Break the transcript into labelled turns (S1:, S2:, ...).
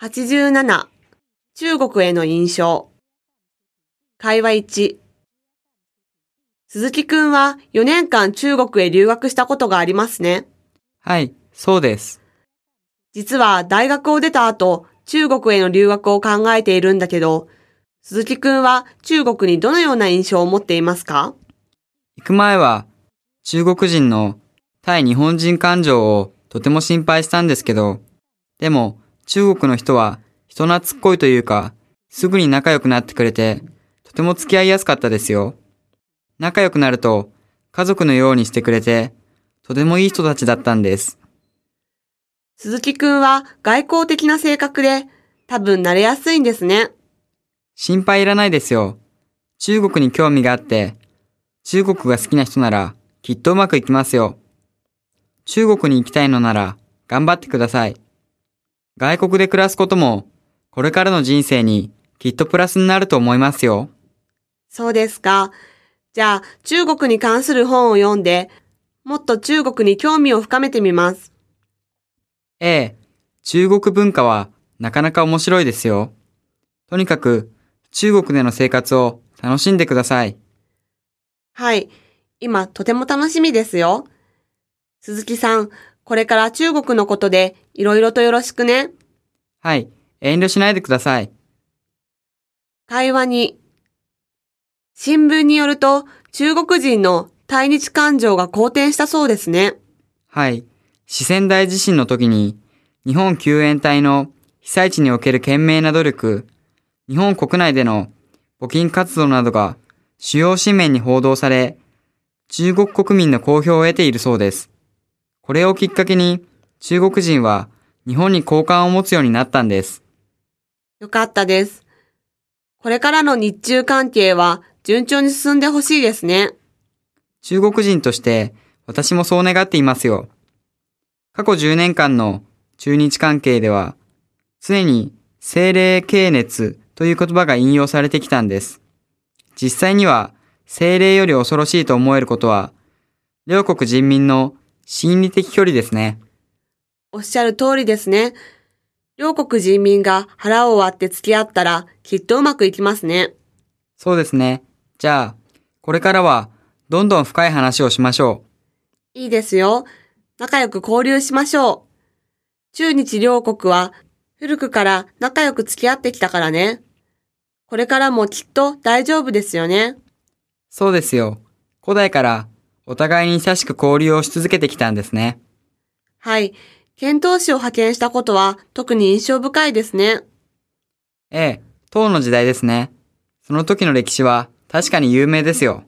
S1: 87中国への印象会話1鈴木くんは4年間中国へ留学したことがありますね。
S2: はい、そうです。
S1: 実は大学を出た後、中国への留学を考えているんだけど、鈴木くんは中国にどのような印象を持っていますか？
S2: 行く前は中国人の対日本人感情をとても心配したんですけど、でも中国の人は人懐っこいというか、すぐに仲良くなってくれて、とても付き合いやすかったですよ。仲良くなると家族のようにしてくれて、とてもいい人たちだったんです。
S1: 鈴木くんは外交的な性格で多分慣れやすいんですね。
S2: 心配いらないですよ。中国に興味があって、中国が好きな人ならきっとうまくいきますよ。中国に行きたいのなら頑張ってください。外国で暮らすこともこれからの人生にきっとプラスになると思いますよ。
S1: そうですか。じゃあ中国に関する本を読んで、もっと中国に興味を深めてみます。
S2: ええ、中国文化はなかなか面白いですよ。とにかく中国での生活を楽しんでください。
S1: はい。今とても楽しみですよ。鈴木さん、これから中国のことでいろいろとよろしくね。
S2: はい、遠慮しないでください。
S1: 会話に。新聞によると中国人の対日感情が好転したそうですね。
S2: はい。四川大地震の時に、日本救援隊の被災地における懸命な努力、日本国内での募金活動などが主要紙面に報道され、中国国民の好評を得ているそうです。これをきっかけに、中国人は日本に好感を持つようになったんです。
S1: よかったです。これからの日中関係は順調に進んでほしいですね。
S2: 中国人として私もそう願っていますよ。過去10年間の中日関係では、常に精霊系熱という言葉が引用されてきたんです。実際には精霊より恐ろしいと思えることは、両国人民の心理的距離ですね。
S1: おっしゃる通りですね。両国人民が腹を割って付き合ったらきっとうまくいきますね。
S2: そうですね。じゃあ、これからはどんどん深い話をしましょう。
S1: いいですよ。仲良く交流しましょう。中日両国は古くから仲良く付き合ってきたからね。これからもきっと大丈夫ですよね。
S2: そうですよ。古代からお互いに親しく交流をし続けてきたんですね。
S1: はい。遣唐使を派遣したことは特に印象深いですね。
S2: ええ、唐の時代ですね。その時の歴史は確かに有名ですよ。